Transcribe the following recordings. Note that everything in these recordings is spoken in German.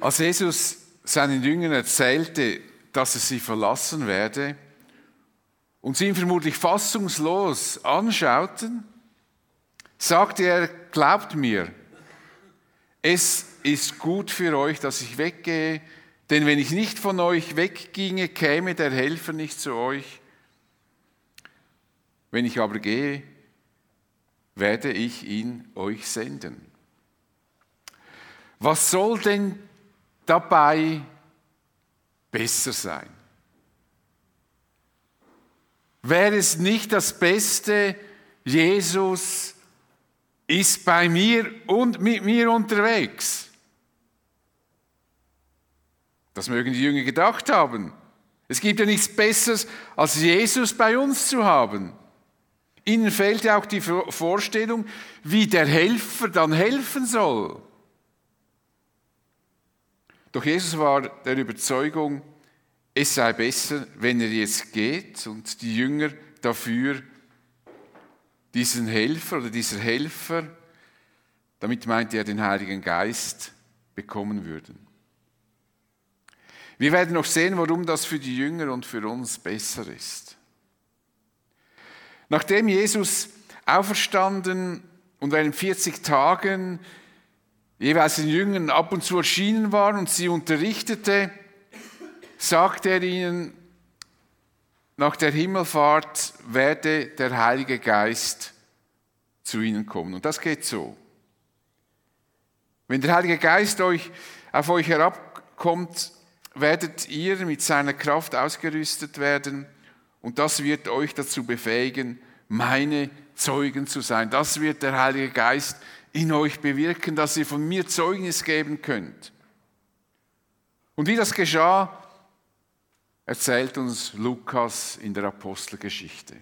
Als Jesus seinen Jüngern erzählte, dass er sie verlassen werde und sie ihn vermutlich fassungslos anschauten, sagte er, glaubt mir, es ist gut für euch, dass ich weggehe, denn wenn ich nicht von euch wegginge, käme der Helfer nicht zu euch. Wenn ich aber gehe, werde ich ihn euch senden. Was soll denn dabei besser sein? Wäre es nicht das Beste, Jesus ist bei mir und mit mir unterwegs? Das mögen die Jünger gedacht haben. Es gibt ja nichts Besseres, als Jesus bei uns zu haben. Ihnen fehlt ja auch die Vorstellung, wie der Helfer dann helfen soll. Doch Jesus war der Überzeugung, es sei besser, wenn er jetzt geht und die Jünger dafür diesen Helfer oder dieser Helfer, damit meinte er den Heiligen Geist, bekommen würden. Wir werden noch sehen, warum das für die Jünger und für uns besser ist. Nachdem Jesus auferstanden und während 40 Tagen jeweils den Jüngern ab und zu erschienen war und sie unterrichtete, sagte er ihnen, nach der Himmelfahrt werde der Heilige Geist zu ihnen kommen. Und das geht so. Wenn der Heilige Geist euch, auf euch herabkommt, werdet ihr mit seiner Kraft ausgerüstet werden und das wird euch dazu befähigen, meine Zeugen zu sein. Das wird der Heilige Geist in euch bewirken, dass ihr von mir Zeugnis geben könnt. Und wie das geschah, erzählt uns Lukas in der Apostelgeschichte.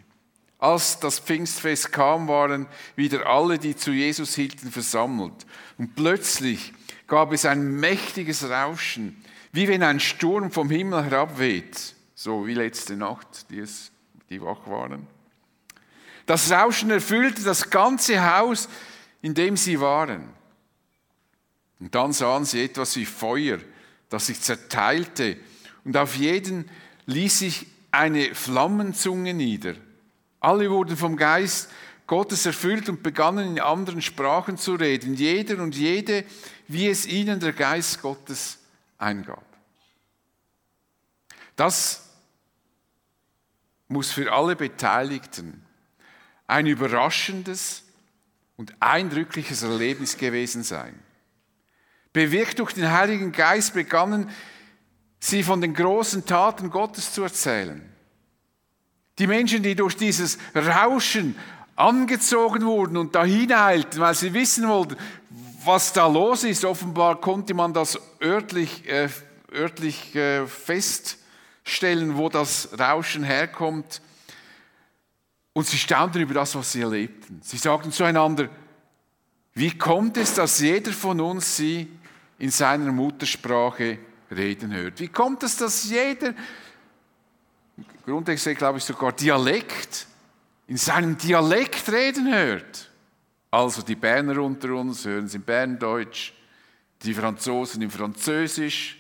Als das Pfingstfest kam, waren wieder alle, die zu Jesus hielten, versammelt. Und plötzlich gab es ein mächtiges Rauschen, wie wenn ein Sturm vom Himmel herabweht, so wie letzte Nacht, die, es, die wach waren. Das Rauschen erfüllte das ganze Haus, in dem sie waren. Und dann sahen sie etwas wie Feuer, das sich zerteilte, und auf jeden ließ sich eine Flammenzunge nieder. Alle wurden vom Geist Gottes erfüllt und begannen in anderen Sprachen zu reden, jeder und jede, wie es ihnen der Geist Gottes eingab. Das muss für alle Beteiligten ein überraschendes und eindrückliches Erlebnis gewesen sein. Bewirkt durch den Heiligen Geist begannen sie von den großen Taten Gottes zu erzählen. Die Menschen, die durch dieses Rauschen angezogen wurden und dahin eilten, weil sie wissen wollten, was da los ist. Offenbar konnte man das örtlich, äh, örtlich äh, feststellen, wo das Rauschen herkommt. Und sie staunten über das, was sie erlebten. Sie sagten zueinander, wie kommt es, dass jeder von uns sie in seiner Muttersprache reden hört? Wie kommt es, dass jeder, grundsätzlich glaube ich sogar Dialekt, in seinem Dialekt reden hört? Also die Berner unter uns hören es in Berndeutsch, die Franzosen in Französisch,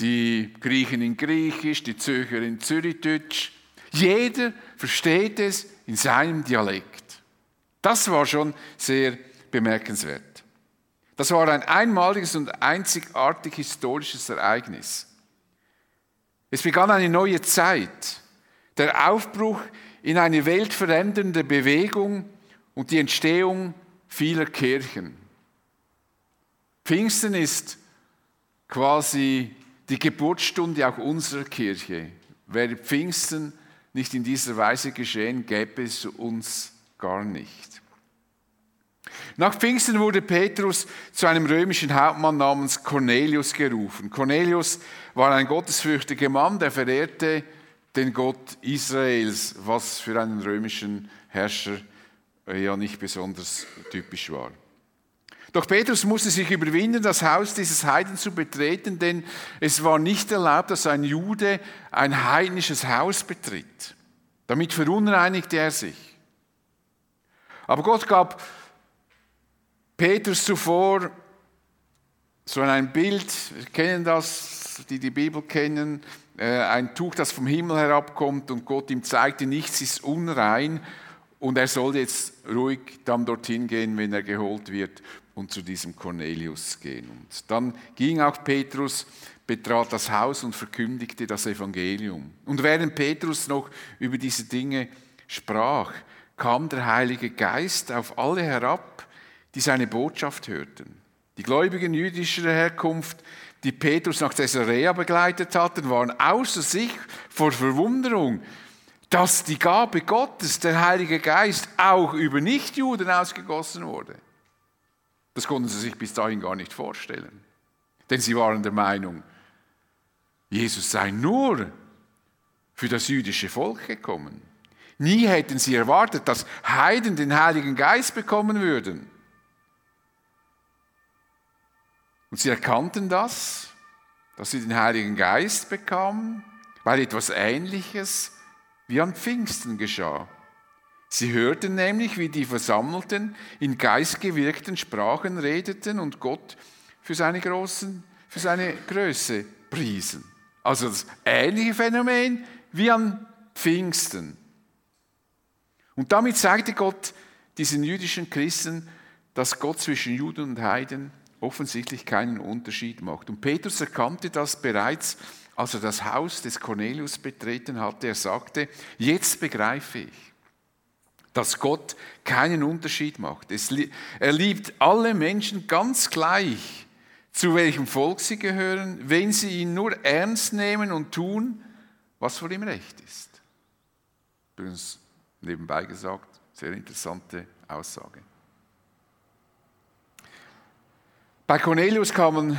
die Griechen in Griechisch, die Zürcher in Zürichdeutsch. Jeder versteht es in seinem Dialekt. Das war schon sehr bemerkenswert. Das war ein einmaliges und einzigartig historisches Ereignis. Es begann eine neue Zeit, der Aufbruch in eine weltverändernde Bewegung, und die Entstehung vieler Kirchen. Pfingsten ist quasi die Geburtsstunde auch unserer Kirche. Wäre Pfingsten nicht in dieser Weise geschehen, gäbe es uns gar nicht. Nach Pfingsten wurde Petrus zu einem römischen Hauptmann namens Cornelius gerufen. Cornelius war ein gottesfürchtiger Mann, der verehrte den Gott Israels, was für einen römischen Herrscher äh, ja nicht besonders typisch war. Doch Petrus musste sich überwinden, das Haus dieses Heiden zu betreten, denn es war nicht erlaubt, dass ein Jude ein heidnisches Haus betritt. Damit verunreinigte er sich. Aber Gott gab Petrus zuvor, So ein Bild, wir kennen das, die die Bibel kennen, äh, ein Tuch, das vom Himmel herabkommt und Gott ihm zeigte, nichts ist unrein und er soll jetzt ruhig dann dorthin gehen, wenn er geholt wird und zu diesem Cornelius gehen. Und dann ging auch Petrus, betrat das Haus und verkündigte das Evangelium. Und während Petrus noch über diese Dinge sprach, kam der Heilige Geist auf alle herab, die seine Botschaft hörten. Die Gläubigen jüdischer Herkunft die Petrus nach Caesarea begleitet hatten, waren außer sich vor Verwunderung, dass die Gabe Gottes, der Heilige Geist, auch über Nichtjuden ausgegossen wurde. Das konnten sie sich bis dahin gar nicht vorstellen. Denn sie waren der Meinung, Jesus sei nur für das jüdische Volk gekommen. Nie hätten sie erwartet, dass Heiden den Heiligen Geist bekommen würden. Und sie erkannten das, dass sie den Heiligen Geist bekamen, weil etwas Ähnliches wie an Pfingsten geschah. Sie hörten nämlich, wie die Versammelten in geistgewirkten Sprachen redeten und Gott für seine, großen, für seine Größe priesen. Also das ähnliche Phänomen wie an Pfingsten. Und damit zeigte Gott diesen jüdischen Christen, dass Gott zwischen Juden und Heiden offensichtlich keinen Unterschied macht. Und Petrus erkannte das bereits, als er das Haus des Cornelius betreten hatte. Er sagte, jetzt begreife ich, dass Gott keinen Unterschied macht. er liebt alle Menschen ganz gleich, zu welchem Volk sie gehören, wenn sie ihn nur ernst nehmen und tun, was vor ihm recht ist. Übrigens, nebenbei gesagt, sehr interessante Aussage. Bei Cornelius kamen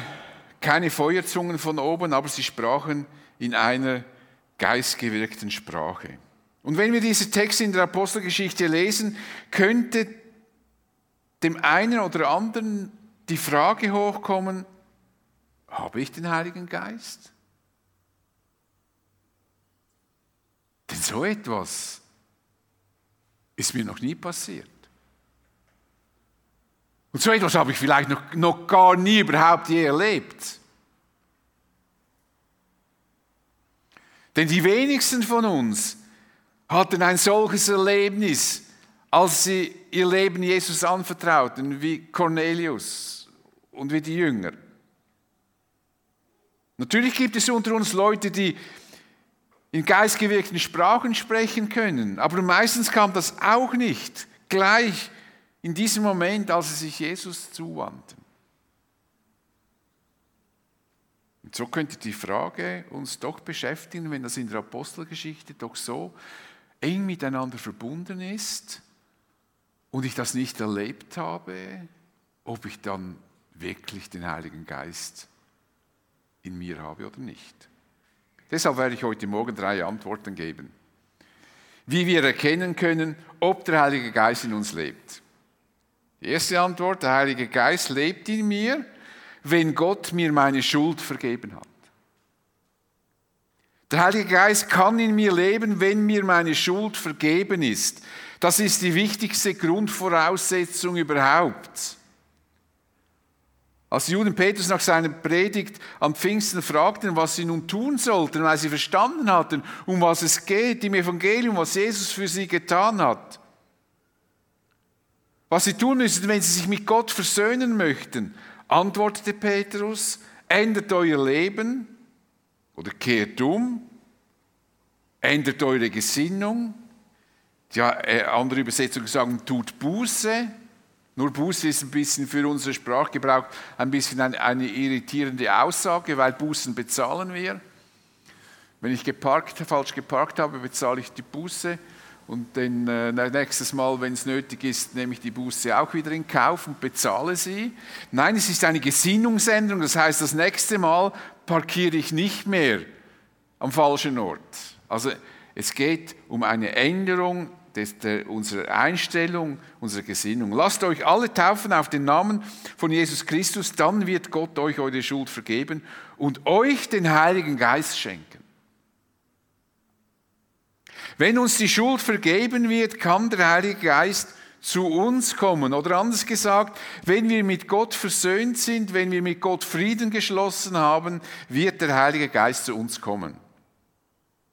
keine Feuerzungen von oben, aber sie sprachen in einer geistgewirkten Sprache. Und wenn wir diese Texte in der Apostelgeschichte lesen, könnte dem einen oder anderen die Frage hochkommen, habe ich den Heiligen Geist? Denn so etwas ist mir noch nie passiert. Und so etwas habe ich vielleicht noch, noch gar nie überhaupt je erlebt. Denn die wenigsten von uns hatten ein solches Erlebnis, als sie ihr Leben Jesus anvertrauten, wie Cornelius und wie die Jünger. Natürlich gibt es unter uns Leute, die in geistgewirkten Sprachen sprechen können, aber meistens kam das auch nicht gleich in diesem Moment, als sie sich Jesus zuwandten. Und so könnte die Frage uns doch beschäftigen, wenn das in der Apostelgeschichte doch so eng miteinander verbunden ist und ich das nicht erlebt habe, ob ich dann wirklich den Heiligen Geist in mir habe oder nicht. Deshalb werde ich heute Morgen drei Antworten geben, wie wir erkennen können, ob der Heilige Geist in uns lebt. Die erste Antwort, der Heilige Geist lebt in mir, wenn Gott mir meine Schuld vergeben hat. Der Heilige Geist kann in mir leben, wenn mir meine Schuld vergeben ist. Das ist die wichtigste Grundvoraussetzung überhaupt. Als Juden Petrus nach seiner Predigt am Pfingsten fragten, was sie nun tun sollten, weil sie verstanden hatten, um was es geht im Evangelium, was Jesus für sie getan hat, was sie tun müssen, wenn sie sich mit Gott versöhnen möchten, antwortete Petrus, ändert euer Leben oder kehrt um, ändert eure Gesinnung. Ja, äh, andere Übersetzungen sagen, tut Buße. Nur Buße ist ein bisschen für unseren Sprachgebrauch ein bisschen eine, eine irritierende Aussage, weil Bußen bezahlen wir. Wenn ich geparkt, falsch geparkt habe, bezahle ich die Buße. Und dann äh, nächstes Mal, wenn es nötig ist, nehme ich die Buße auch wieder in Kauf und bezahle sie. Nein, es ist eine Gesinnungsänderung. Das heißt, das nächste Mal parkiere ich nicht mehr am falschen Ort. Also es geht um eine Änderung des, der, unserer Einstellung, unserer Gesinnung. Lasst euch alle taufen auf den Namen von Jesus Christus, dann wird Gott euch eure Schuld vergeben und euch den Heiligen Geist schenken. Wenn uns die Schuld vergeben wird, kann der Heilige Geist zu uns kommen. Oder anders gesagt, wenn wir mit Gott versöhnt sind, wenn wir mit Gott Frieden geschlossen haben, wird der Heilige Geist zu uns kommen.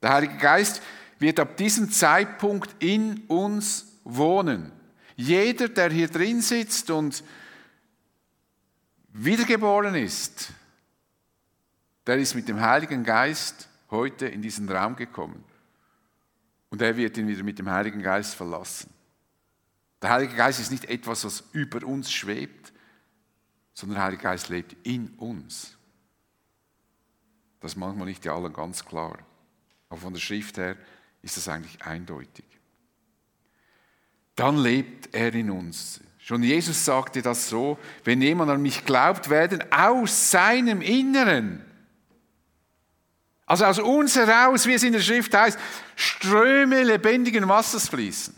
Der Heilige Geist wird ab diesem Zeitpunkt in uns wohnen. Jeder, der hier drin sitzt und wiedergeboren ist, der ist mit dem Heiligen Geist heute in diesen Raum gekommen. Und er wird ihn wieder mit dem Heiligen Geist verlassen. Der Heilige Geist ist nicht etwas, was über uns schwebt, sondern der Heilige Geist lebt in uns. Das ist manchmal nicht ja allen ganz klar. Aber von der Schrift her ist das eigentlich eindeutig. Dann lebt er in uns. Schon Jesus sagte das so, wenn jemand an mich glaubt, werden aus seinem Inneren, also aus uns heraus, wie es in der Schrift heißt, Ströme lebendigen Wassers fließen.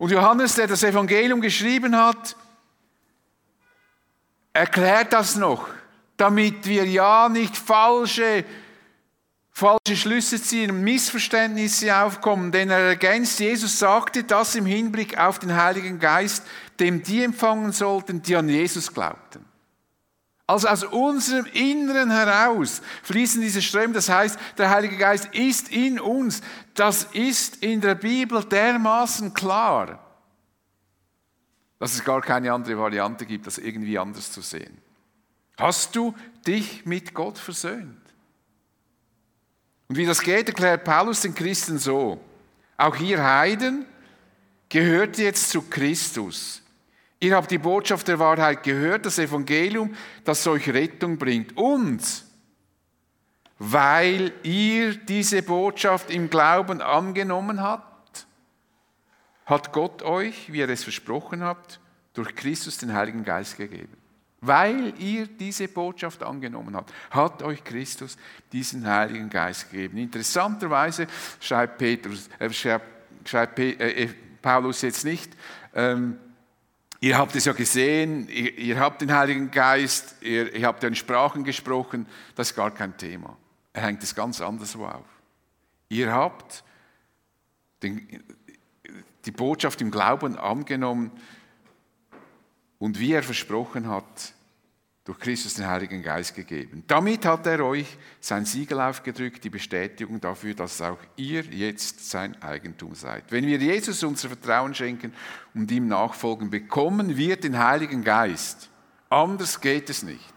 Und Johannes, der das Evangelium geschrieben hat, erklärt das noch, damit wir ja nicht falsche falsche Schlüsse ziehen, Missverständnisse aufkommen, denn er ergänzt, Jesus sagte das im Hinblick auf den Heiligen Geist, dem die empfangen sollten, die an Jesus glaubten. Also aus unserem Inneren heraus fließen diese Ströme. Das heißt, der Heilige Geist ist in uns. Das ist in der Bibel dermaßen klar, dass es gar keine andere Variante gibt, das irgendwie anders zu sehen. Hast du dich mit Gott versöhnt? Und wie das geht, erklärt Paulus den Christen so. Auch ihr Heiden gehört jetzt zu Christus. Ihr habt die Botschaft der Wahrheit gehört, das Evangelium, das euch Rettung bringt. Und weil ihr diese Botschaft im Glauben angenommen habt, hat Gott euch, wie er es versprochen habt, durch Christus den Heiligen Geist gegeben. Weil ihr diese Botschaft angenommen habt, hat euch Christus diesen Heiligen Geist gegeben. Interessanterweise schreibt, Petrus, äh, schreibt, schreibt äh, äh, Paulus jetzt nicht, ähm, ihr habt es ja gesehen, ihr, ihr habt den Heiligen Geist, ihr, ihr habt ja in Sprachen gesprochen, das ist gar kein Thema. Er hängt es ganz anderswo auf. Ihr habt den, die Botschaft im Glauben angenommen, und wie er versprochen hat, durch Christus den Heiligen Geist gegeben. Damit hat er euch sein Siegel aufgedrückt, die Bestätigung dafür, dass auch ihr jetzt sein Eigentum seid. Wenn wir Jesus unser Vertrauen schenken und ihm nachfolgen, bekommen wir den Heiligen Geist. Anders geht es nicht.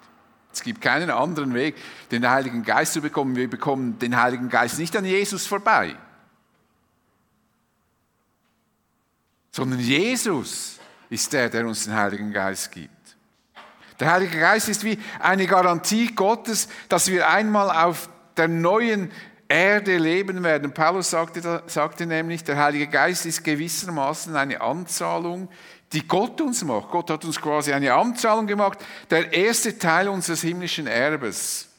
Es gibt keinen anderen Weg, den Heiligen Geist zu bekommen. Wir bekommen den Heiligen Geist nicht an Jesus vorbei, sondern Jesus ist der, der uns den Heiligen Geist gibt. Der Heilige Geist ist wie eine Garantie Gottes, dass wir einmal auf der neuen Erde leben werden. Paulus sagte, sagte nämlich, der Heilige Geist ist gewissermaßen eine Anzahlung, die Gott uns macht. Gott hat uns quasi eine Anzahlung gemacht, der erste Teil unseres himmlischen Erbes.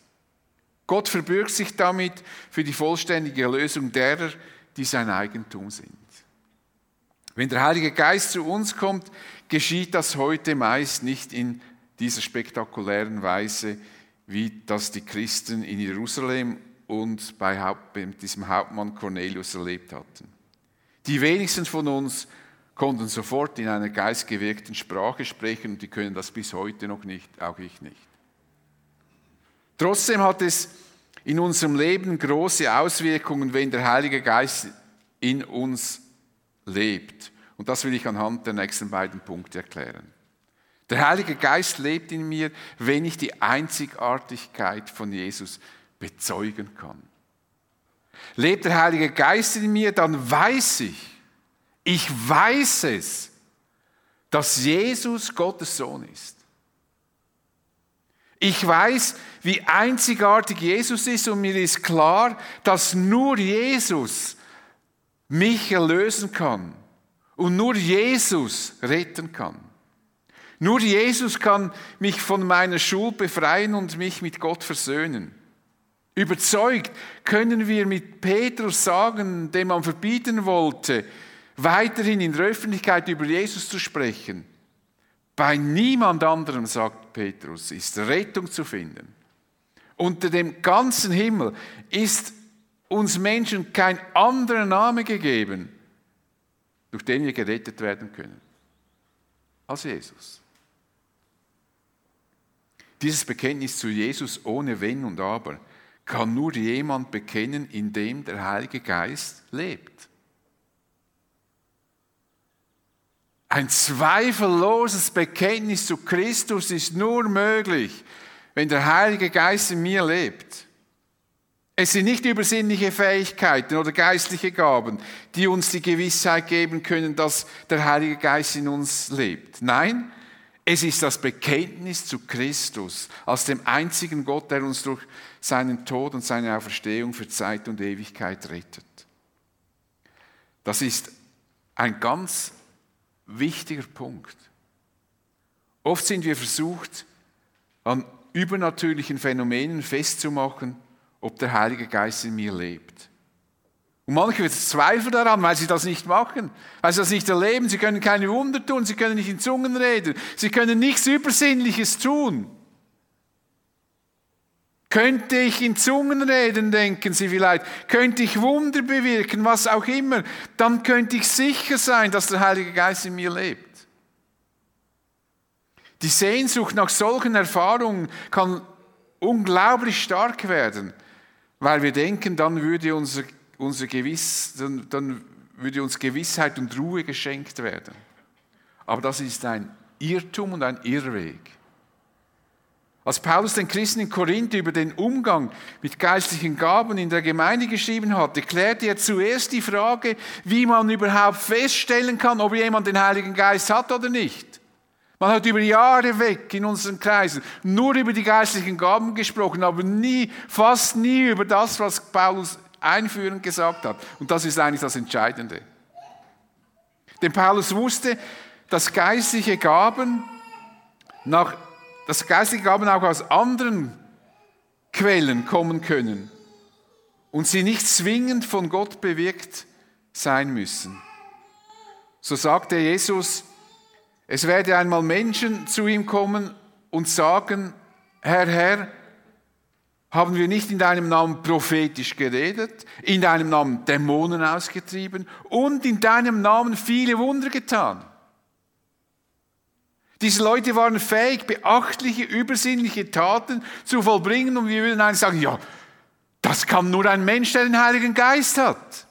Gott verbürgt sich damit für die vollständige Erlösung derer, die sein Eigentum sind. Wenn der Heilige Geist zu uns kommt, geschieht das heute meist nicht in dieser spektakulären Weise, wie das die Christen in Jerusalem und bei diesem Hauptmann Cornelius erlebt hatten. Die wenigsten von uns konnten sofort in einer geistgewirkten Sprache sprechen und die können das bis heute noch nicht, auch ich nicht. Trotzdem hat es in unserem Leben große Auswirkungen, wenn der Heilige Geist in uns lebt. Und das will ich anhand der nächsten beiden Punkte erklären. Der Heilige Geist lebt in mir, wenn ich die Einzigartigkeit von Jesus bezeugen kann. Lebt der Heilige Geist in mir, dann weiß ich, ich weiß es, dass Jesus Gottes Sohn ist. Ich weiß, wie einzigartig Jesus ist und mir ist klar, dass nur Jesus mich erlösen kann und nur Jesus retten kann. Nur Jesus kann mich von meiner Schuld befreien und mich mit Gott versöhnen. Überzeugt können wir mit Petrus sagen, dem man verbieten wollte, weiterhin in der Öffentlichkeit über Jesus zu sprechen. Bei niemand anderem, sagt Petrus, ist Rettung zu finden. Unter dem ganzen Himmel ist uns Menschen kein anderer Name gegeben, durch den wir gerettet werden können. Als Jesus. Dieses Bekenntnis zu Jesus ohne Wenn und Aber kann nur jemand bekennen, in dem der Heilige Geist lebt. Ein zweifelloses Bekenntnis zu Christus ist nur möglich, wenn der Heilige Geist in mir lebt. Es sind nicht übersinnliche Fähigkeiten oder geistliche Gaben, die uns die Gewissheit geben können, dass der Heilige Geist in uns lebt. Nein, es ist das Bekenntnis zu Christus als dem einzigen Gott, der uns durch seinen Tod und seine Auferstehung für Zeit und Ewigkeit rettet. Das ist ein ganz wichtiger Punkt. Oft sind wir versucht, an übernatürlichen Phänomenen festzumachen, ob der Heilige Geist in mir lebt. Und manche zweifeln daran, weil sie das nicht machen, weil sie das nicht erleben. Sie können keine Wunder tun, sie können nicht in Zungen reden, sie können nichts Übersinnliches tun. Könnte ich in Zungen reden, denken Sie vielleicht, könnte ich Wunder bewirken, was auch immer, dann könnte ich sicher sein, dass der Heilige Geist in mir lebt. Die Sehnsucht nach solchen Erfahrungen kann unglaublich stark werden, weil wir denken, dann würde, unser, unser Gewiss, dann, dann würde uns Gewissheit und Ruhe geschenkt werden. Aber das ist ein Irrtum und ein Irrweg. Als Paulus den Christen in Korinth über den Umgang mit geistlichen Gaben in der Gemeinde geschrieben hatte, klärte er zuerst die Frage, wie man überhaupt feststellen kann, ob jemand den Heiligen Geist hat oder nicht. Man hat über Jahre weg in unseren Kreisen nur über die geistlichen Gaben gesprochen, aber nie, fast nie über das, was Paulus einführend gesagt hat. Und das ist eigentlich das Entscheidende. Denn Paulus wusste, dass geistliche Gaben nach dass geistige Gaben auch aus anderen Quellen kommen können und sie nicht zwingend von Gott bewirkt sein müssen. So sagte Jesus, es werde einmal Menschen zu ihm kommen und sagen, Herr, Herr, haben wir nicht in deinem Namen prophetisch geredet, in deinem Namen Dämonen ausgetrieben und in deinem Namen viele Wunder getan? Diese Leute waren fähig, beachtliche, übersinnliche Taten zu vollbringen und wir würden eigentlich sagen, ja, das kann nur ein Mensch, der den Heiligen Geist hat.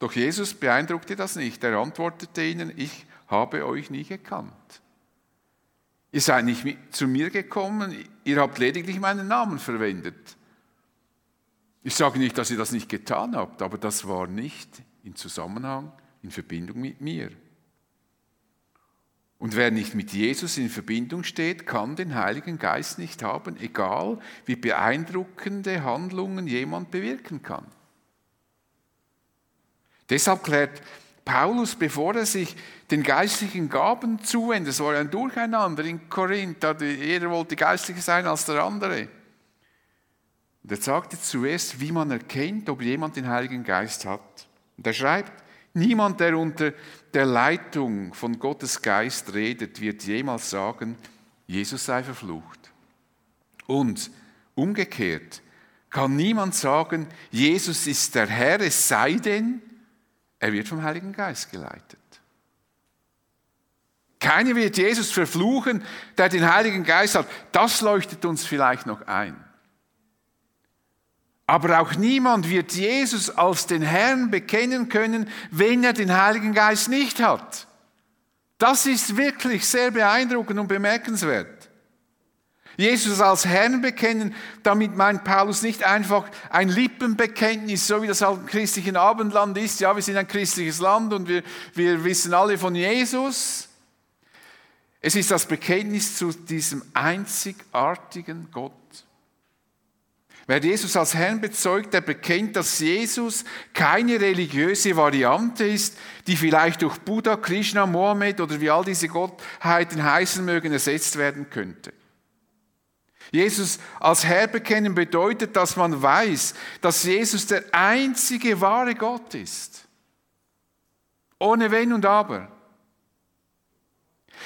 Doch Jesus beeindruckte das nicht. Er antwortete ihnen, ich habe euch nie gekannt. Ihr seid nicht zu mir gekommen, ihr habt lediglich meinen Namen verwendet. Ich sage nicht, dass ihr das nicht getan habt, aber das war nicht in Zusammenhang, in Verbindung mit mir. Und wer nicht mit Jesus in Verbindung steht, kann den Heiligen Geist nicht haben, egal wie beeindruckende Handlungen jemand bewirken kann. Deshalb klärt Paulus, bevor er sich den geistlichen Gaben zuwendet, es war ein Durcheinander in Korinth, jeder wollte geistlicher sein als der andere. Und er sagte zuerst, wie man erkennt, ob jemand den Heiligen Geist hat. Und er schreibt, Niemand, der unter der Leitung von Gottes Geist redet, wird jemals sagen, Jesus sei verflucht. Und umgekehrt kann niemand sagen, Jesus ist der Herr, es sei denn, er wird vom Heiligen Geist geleitet. Keiner wird Jesus verfluchen, der den Heiligen Geist hat. Das leuchtet uns vielleicht noch ein. Aber auch niemand wird Jesus als den Herrn bekennen können, wenn er den Heiligen Geist nicht hat. Das ist wirklich sehr beeindruckend und bemerkenswert. Jesus als Herrn bekennen, damit meint Paulus nicht einfach ein Lippenbekenntnis, so wie das halt im christlichen Abendland ist. Ja, wir sind ein christliches Land und wir, wir wissen alle von Jesus. Es ist das Bekenntnis zu diesem einzigartigen Gott. Wer Jesus als Herrn bezeugt, der bekennt, dass Jesus keine religiöse Variante ist, die vielleicht durch Buddha, Krishna, Mohammed oder wie all diese Gottheiten heißen mögen, ersetzt werden könnte. Jesus als Herr bekennen bedeutet, dass man weiß, dass Jesus der einzige wahre Gott ist. Ohne Wenn und Aber.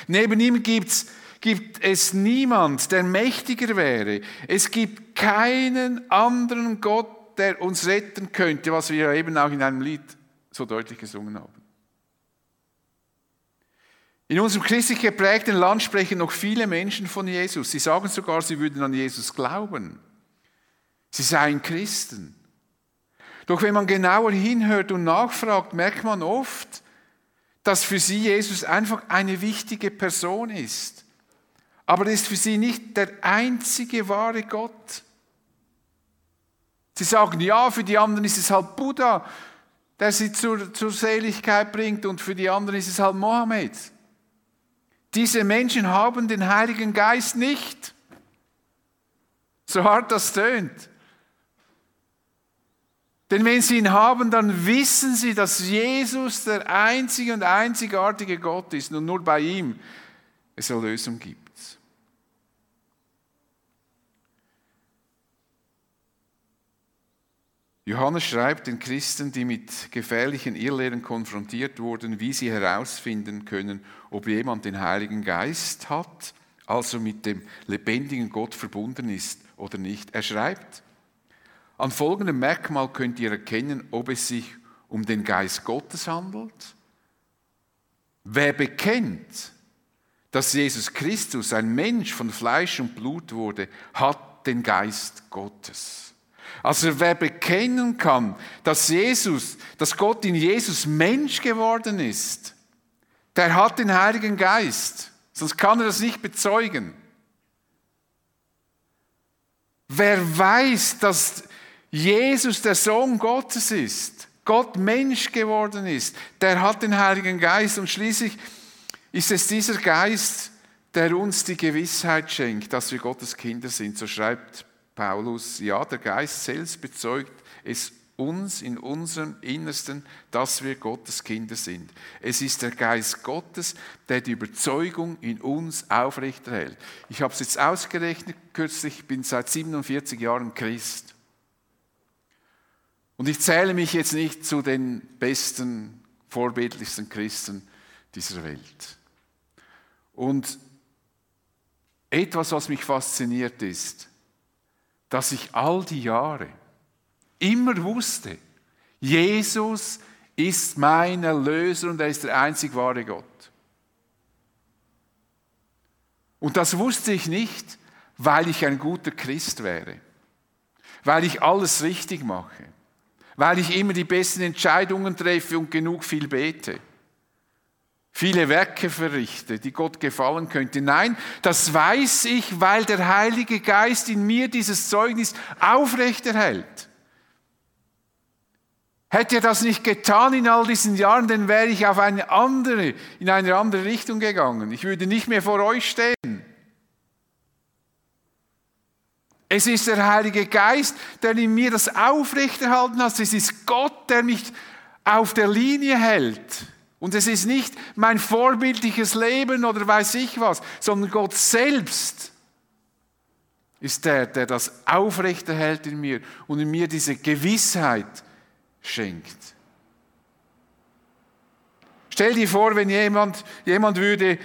Neben ihm gibt's gibt es niemand, der mächtiger wäre. Es gibt keinen anderen Gott, der uns retten könnte, was wir eben auch in einem Lied so deutlich gesungen haben. In unserem christlich geprägten Land sprechen noch viele Menschen von Jesus. Sie sagen sogar, sie würden an Jesus glauben. Sie seien Christen. Doch wenn man genauer hinhört und nachfragt, merkt man oft, dass für sie Jesus einfach eine wichtige Person ist. Aber er ist für sie nicht der einzige wahre Gott. Sie sagen, ja, für die anderen ist es halt Buddha, der sie zur, zur Seligkeit bringt und für die anderen ist es halt Mohammed. Diese Menschen haben den Heiligen Geist nicht. So hart das tönt. Denn wenn sie ihn haben, dann wissen sie, dass Jesus der einzige und einzigartige Gott ist und nur bei ihm es Erlösung gibt. Johannes schreibt den Christen, die mit gefährlichen Irrlehren konfrontiert wurden, wie sie herausfinden können, ob jemand den Heiligen Geist hat, also mit dem lebendigen Gott verbunden ist oder nicht. Er schreibt, an folgendem Merkmal könnt ihr erkennen, ob es sich um den Geist Gottes handelt. Wer bekennt, dass Jesus Christus ein Mensch von Fleisch und Blut wurde, hat den Geist Gottes. Also wer bekennen kann, dass Jesus, dass Gott in Jesus Mensch geworden ist, der hat den Heiligen Geist. Sonst kann er das nicht bezeugen. Wer weiß, dass Jesus der Sohn Gottes ist, Gott Mensch geworden ist, der hat den Heiligen Geist und schließlich ist es dieser Geist, der uns die Gewissheit schenkt, dass wir Gottes Kinder sind. So schreibt Paulus, ja, der Geist selbst bezeugt es uns in unserem Innersten, dass wir Gottes Kinder sind. Es ist der Geist Gottes, der die Überzeugung in uns aufrechterhält. Ich habe es jetzt ausgerechnet kürzlich, ich bin seit 47 Jahren Christ. Und ich zähle mich jetzt nicht zu den besten, vorbildlichsten Christen dieser Welt. Und etwas, was mich fasziniert ist, dass ich all die Jahre immer wusste, Jesus ist mein Erlöser und er ist der einzig wahre Gott. Und das wusste ich nicht, weil ich ein guter Christ wäre, weil ich alles richtig mache, weil ich immer die besten Entscheidungen treffe und genug viel bete viele Werke verrichte, die Gott gefallen könnte. Nein, das weiß ich, weil der Heilige Geist in mir dieses Zeugnis aufrechterhält. Hätte er das nicht getan in all diesen Jahren, dann wäre ich auf eine andere, in eine andere Richtung gegangen. Ich würde nicht mehr vor euch stehen. Es ist der Heilige Geist, der in mir das aufrechterhalten hat. Es ist Gott, der mich auf der Linie hält. Und es ist nicht mein vorbildliches Leben oder weiß ich was, sondern Gott selbst ist der, der das aufrechterhält in mir und in mir diese Gewissheit schenkt. Stell dir vor, wenn jemand, jemand würde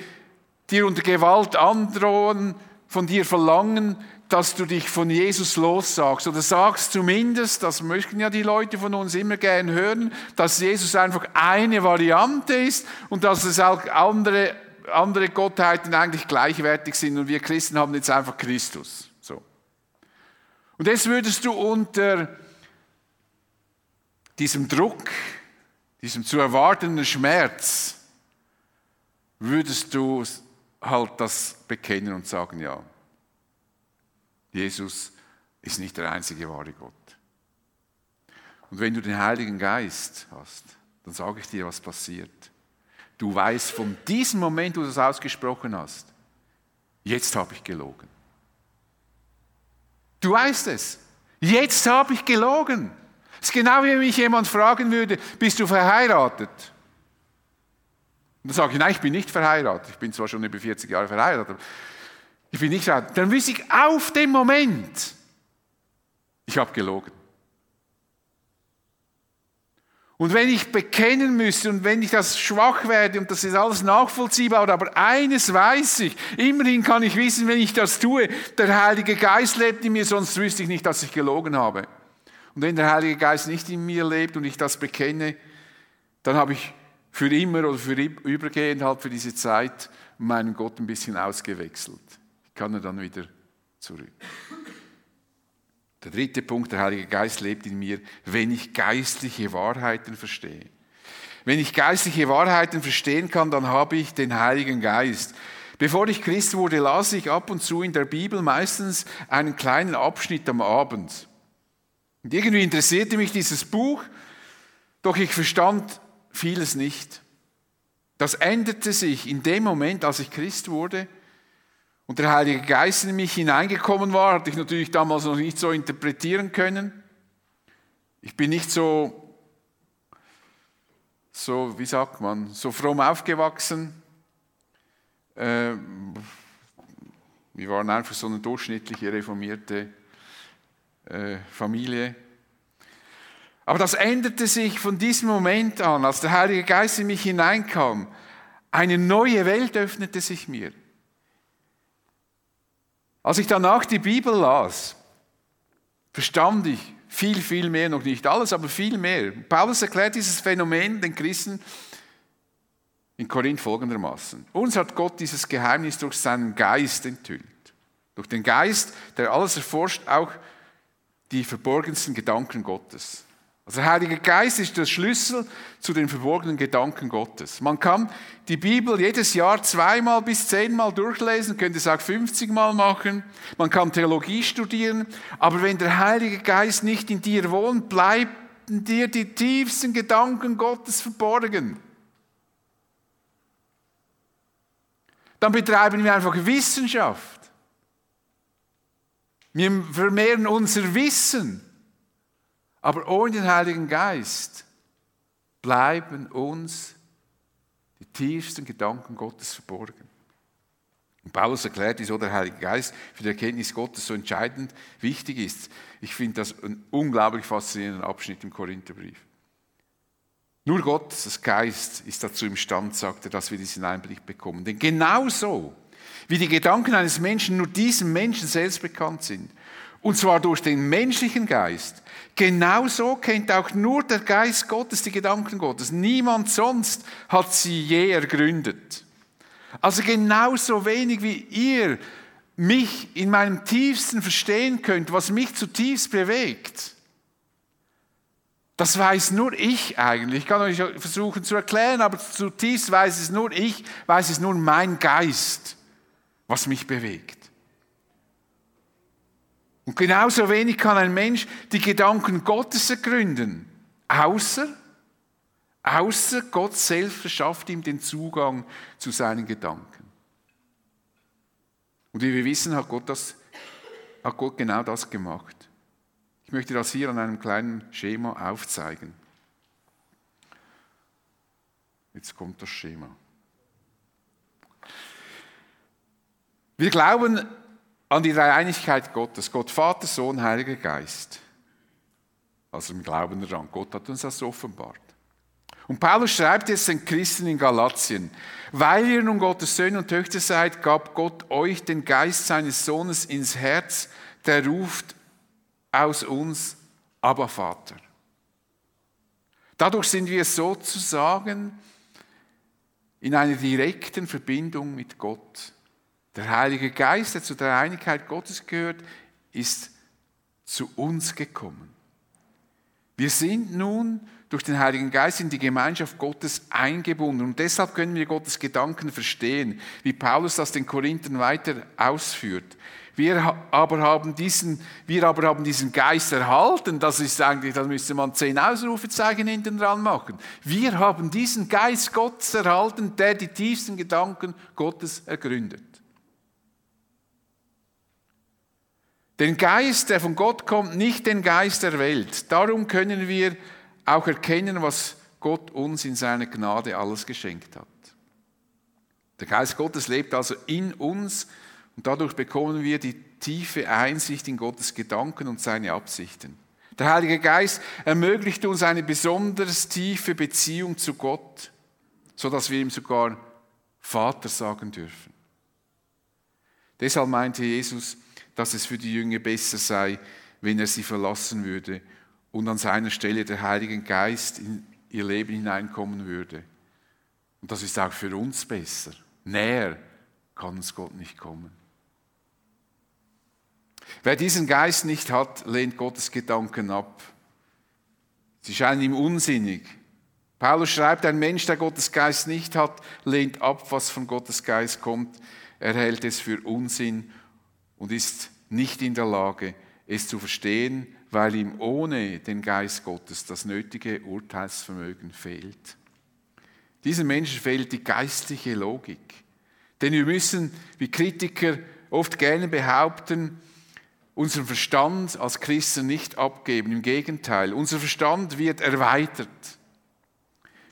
dir unter Gewalt androhen, von dir verlangen, dass du dich von Jesus lossagst oder sagst zumindest, das möchten ja die Leute von uns immer gern hören, dass Jesus einfach eine Variante ist und dass es auch andere, andere Gottheiten eigentlich gleichwertig sind und wir Christen haben jetzt einfach Christus. So. Und jetzt würdest du unter diesem Druck, diesem zu erwartenden Schmerz, würdest du halt das bekennen und sagen, ja, Jesus ist nicht der einzige wahre Gott. Und wenn du den Heiligen Geist hast, dann sage ich dir, was passiert. Du weißt von diesem Moment, wo du das ausgesprochen hast, jetzt habe ich gelogen. Du weißt es. Jetzt habe ich gelogen. Es ist genau wie wenn mich jemand fragen würde, bist du verheiratet? Und dann sage ich, nein, ich bin nicht verheiratet. Ich bin zwar schon über 40 Jahre verheiratet, ich bin nicht verheiratet, dann wüsste ich auf dem Moment, ich habe gelogen. Und wenn ich bekennen müsste und wenn ich das schwach werde und das ist alles nachvollziehbar, aber eines weiß ich, immerhin kann ich wissen, wenn ich das tue, der Heilige Geist lebt in mir, sonst wüsste ich nicht, dass ich gelogen habe. Und wenn der Heilige Geist nicht in mir lebt und ich das bekenne, dann habe ich für immer oder für übergehend halt für diese Zeit meinen Gott ein bisschen ausgewechselt. Kann er dann wieder zurück. Der dritte Punkt, der Heilige Geist lebt in mir, wenn ich geistliche Wahrheiten verstehe. Wenn ich geistliche Wahrheiten verstehen kann, dann habe ich den Heiligen Geist. Bevor ich Christ wurde, las ich ab und zu in der Bibel meistens einen kleinen Abschnitt am Abend. Und irgendwie interessierte mich dieses Buch, doch ich verstand vieles nicht. Das änderte sich in dem Moment, als ich Christ wurde und der Heilige Geist in mich hineingekommen war, hatte ich natürlich damals noch nicht so interpretieren können. Ich bin nicht so so, wie sagt man, so fromm aufgewachsen. Äh, wir waren einfach so eine durchschnittliche reformierte äh, Familie. Aber das änderte sich von diesem Moment an, als der Heilige Geist in mich hineinkam. Eine neue Welt öffnete sich mir. Als ich danach die Bibel las, verstand ich, viel, viel mehr, noch nicht alles, aber viel mehr. Paulus erklärt dieses Phänomen den Christen in Korinth folgendermaßen. Uns hat Gott dieses Geheimnis durch seinen Geist enthüllt. Durch den Geist, der alles erforscht, auch die verborgensten Gedanken Gottes. Also der Heilige Geist ist der Schlüssel zu den verborgenen Gedanken Gottes. Man kann die Bibel jedes Jahr zweimal bis zehnmal durchlesen, könnte es auch 50 Mal machen. Man kann Theologie studieren, aber wenn der Heilige Geist nicht in dir wohnt, bleiben dir die tiefsten Gedanken Gottes verborgen. Dann betreiben wir einfach Wissenschaft. Wir vermehren unser Wissen. Aber ohne den Heiligen Geist bleiben uns die tiefsten Gedanken Gottes verborgen. Und Paulus erklärt, wieso der Heilige Geist für die Erkenntnis Gottes so entscheidend wichtig ist. Ich finde das ein unglaublich faszinierender Abschnitt im Korintherbrief. Nur Gottes Geist ist dazu imstande, sagt er, dass wir diesen Einblick bekommen. Denn genauso wie die Gedanken eines Menschen nur diesem Menschen selbst bekannt sind, und zwar durch den menschlichen Geist. Genauso kennt auch nur der Geist Gottes die Gedanken Gottes. Niemand sonst hat sie je ergründet. Also genauso wenig wie ihr mich in meinem tiefsten verstehen könnt, was mich zutiefst bewegt. Das weiß nur ich eigentlich. Ich kann euch versuchen zu erklären, aber zutiefst weiß es nur ich, weiß es nur mein Geist, was mich bewegt. Und genauso wenig kann ein Mensch die Gedanken Gottes ergründen, außer, außer Gott selbst verschafft ihm den Zugang zu seinen Gedanken. Und wie wir wissen, hat Gott, das, hat Gott genau das gemacht. Ich möchte das hier an einem kleinen Schema aufzeigen. Jetzt kommt das Schema. Wir glauben an die Dreieinigkeit Gottes, Gott Vater, Sohn, Heiliger Geist. Also im Glauben daran, Gott hat uns das offenbart. Und Paulus schreibt jetzt den Christen in Galatien, weil ihr nun Gottes Söhne und Töchter seid, gab Gott euch den Geist seines Sohnes ins Herz, der ruft aus uns, aber Vater. Dadurch sind wir sozusagen in einer direkten Verbindung mit Gott. Der Heilige Geist, der zu der Einigkeit Gottes gehört, ist zu uns gekommen. Wir sind nun durch den Heiligen Geist in die Gemeinschaft Gottes eingebunden und deshalb können wir Gottes Gedanken verstehen, wie Paulus das den Korinthern weiter ausführt. Wir aber haben diesen, wir aber haben diesen Geist erhalten. Das ist eigentlich, da müsste man zehn Ausrufezeichen hinten dran machen. Wir haben diesen Geist Gottes erhalten, der die tiefsten Gedanken Gottes ergründet. Den Geist, der von Gott kommt, nicht den Geist der Welt. Darum können wir auch erkennen, was Gott uns in seiner Gnade alles geschenkt hat. Der Geist Gottes lebt also in uns und dadurch bekommen wir die tiefe Einsicht in Gottes Gedanken und seine Absichten. Der Heilige Geist ermöglicht uns eine besonders tiefe Beziehung zu Gott, sodass wir ihm sogar Vater sagen dürfen. Deshalb meinte Jesus, dass es für die Jünger besser sei, wenn er sie verlassen würde und an seiner Stelle der Heilige Geist ihr Leben hineinkommen würde. Und das ist auch für uns besser. Näher kann uns Gott nicht kommen. Wer diesen Geist nicht hat, lehnt Gottes Gedanken ab. Sie scheinen ihm unsinnig. Paulus schreibt, ein Mensch, der Gottes Geist nicht hat, lehnt ab, was von Gottes Geist kommt. Er hält es für Unsinn und ist nicht in der Lage, es zu verstehen, weil ihm ohne den Geist Gottes das nötige Urteilsvermögen fehlt. Diesen Menschen fehlt die geistliche Logik. Denn wir müssen, wie Kritiker oft gerne behaupten, unseren Verstand als Christen nicht abgeben. Im Gegenteil, unser Verstand wird erweitert.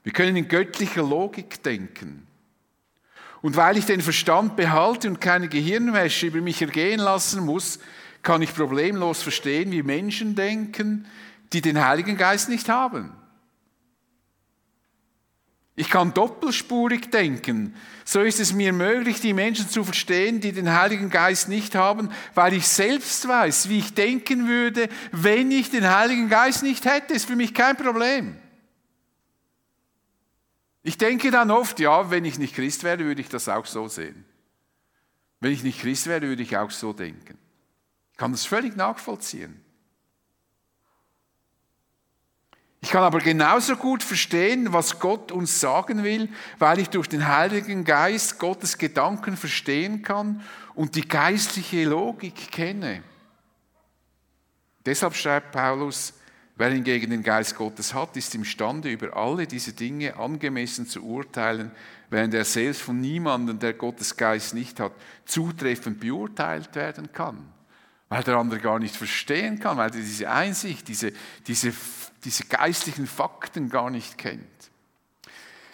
Wir können in göttlicher Logik denken. Und weil ich den Verstand behalte und keine Gehirnwäsche über mich ergehen lassen muss, kann ich problemlos verstehen, wie Menschen denken, die den Heiligen Geist nicht haben. Ich kann doppelspurig denken. So ist es mir möglich, die Menschen zu verstehen, die den Heiligen Geist nicht haben, weil ich selbst weiß, wie ich denken würde, wenn ich den Heiligen Geist nicht hätte. Ist für mich kein Problem. Ich denke dann oft, ja, wenn ich nicht Christ wäre, würde ich das auch so sehen. Wenn ich nicht Christ wäre, würde ich auch so denken. Ich kann das völlig nachvollziehen. Ich kann aber genauso gut verstehen, was Gott uns sagen will, weil ich durch den Heiligen Geist Gottes Gedanken verstehen kann und die geistliche Logik kenne. Deshalb schreibt Paulus, wer hingegen den Geist Gottes hat, ist imstande, über alle diese Dinge angemessen zu urteilen, während er selbst von niemandem, der Gottes Geist nicht hat, zutreffend beurteilt werden kann. Weil der andere gar nicht verstehen kann, weil er diese Einsicht, diese, diese diese geistlichen Fakten gar nicht kennt.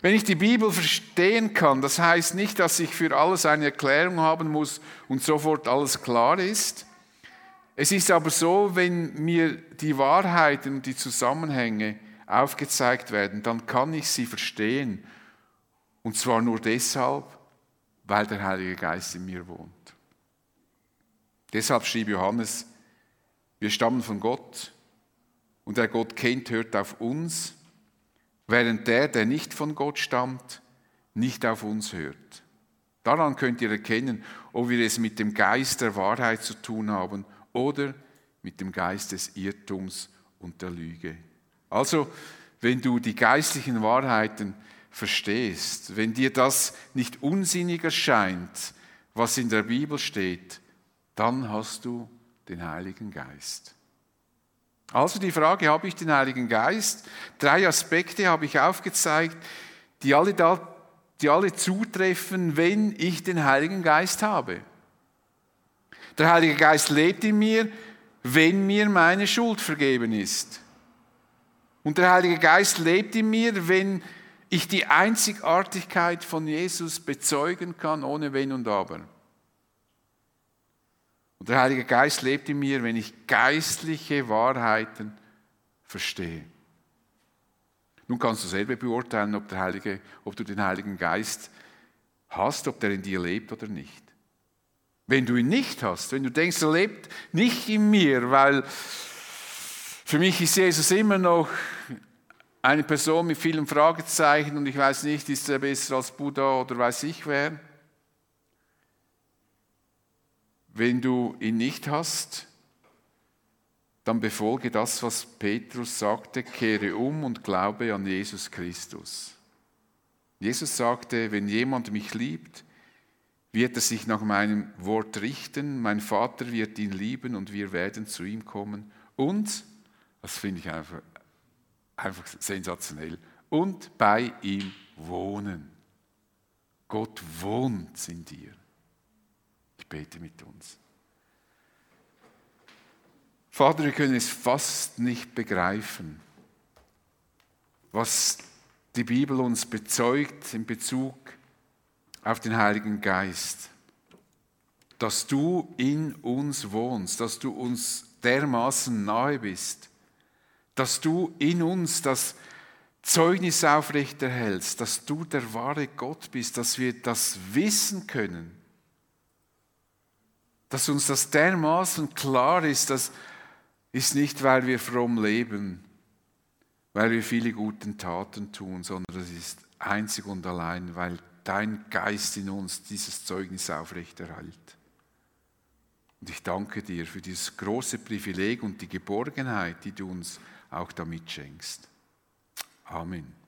Wenn ich die Bibel verstehen kann, das heißt nicht, dass ich für alles eine Erklärung haben muss und sofort alles klar ist. Es ist aber so, wenn mir die Wahrheiten und die Zusammenhänge aufgezeigt werden, dann kann ich sie verstehen. Und zwar nur deshalb, weil der Heilige Geist in mir wohnt. Deshalb schrieb Johannes, wir stammen von Gott und der Gott kennt, hört auf uns, während der, der nicht von Gott stammt, nicht auf uns hört. Daran könnt ihr erkennen, ob wir es mit dem Geist der Wahrheit zu tun haben oder mit dem Geist des Irrtums und der Lüge. Also, wenn du die geistlichen Wahrheiten verstehst, wenn dir das nicht unsinnig erscheint, was in der Bibel steht, dann hast du den Heiligen Geist. Also die Frage, habe ich den Heiligen Geist? Drei Aspekte habe ich aufgezeigt, die alle, da, die alle zutreffen, wenn ich den Heiligen Geist habe. Der Heilige Geist lebt in mir, wenn mir meine Schuld vergeben ist. Und der Heilige Geist lebt in mir, wenn ich die Einzigartigkeit von Jesus bezeugen kann, ohne Wenn und Aber. Und der Heilige Geist lebt in mir, wenn ich geistliche Wahrheiten verstehe. Nun kannst du selber beurteilen, ob, Heilige, ob du den Heiligen Geist hast, ob der in dir lebt oder nicht. Wenn du ihn nicht hast, wenn du denkst, er lebt nicht in mir, weil für mich ist Jesus immer noch eine Person mit vielen Fragezeichen und ich weiß nicht, ist er besser als Buddha oder weiß ich wer, Wenn du ihn nicht hast, dann befolge das, was Petrus sagte, kehre um und glaube an Jesus Christus. Jesus sagte, wenn jemand mich liebt, wird er sich nach meinem Wort richten, mein Vater wird ihn lieben und wir werden zu ihm kommen und, das finde ich einfach, einfach sensationell, und bei ihm wohnen. Gott wohnt in dir bete mit uns. Vater, wir können es fast nicht begreifen, was die Bibel uns bezeugt in Bezug auf den Heiligen Geist. Dass du in uns wohnst, dass du uns dermaßen nahe bist, dass du in uns das Zeugnis aufrechterhältst, dass du der wahre Gott bist, dass wir das wissen können dass uns das dermaßen klar ist, das ist nicht, weil wir fromm leben, weil wir viele gute Taten tun, sondern es ist einzig und allein, weil dein Geist in uns dieses Zeugnis aufrechterhält. Und ich danke dir für dieses große Privileg und die Geborgenheit, die du uns auch damit schenkst. Amen.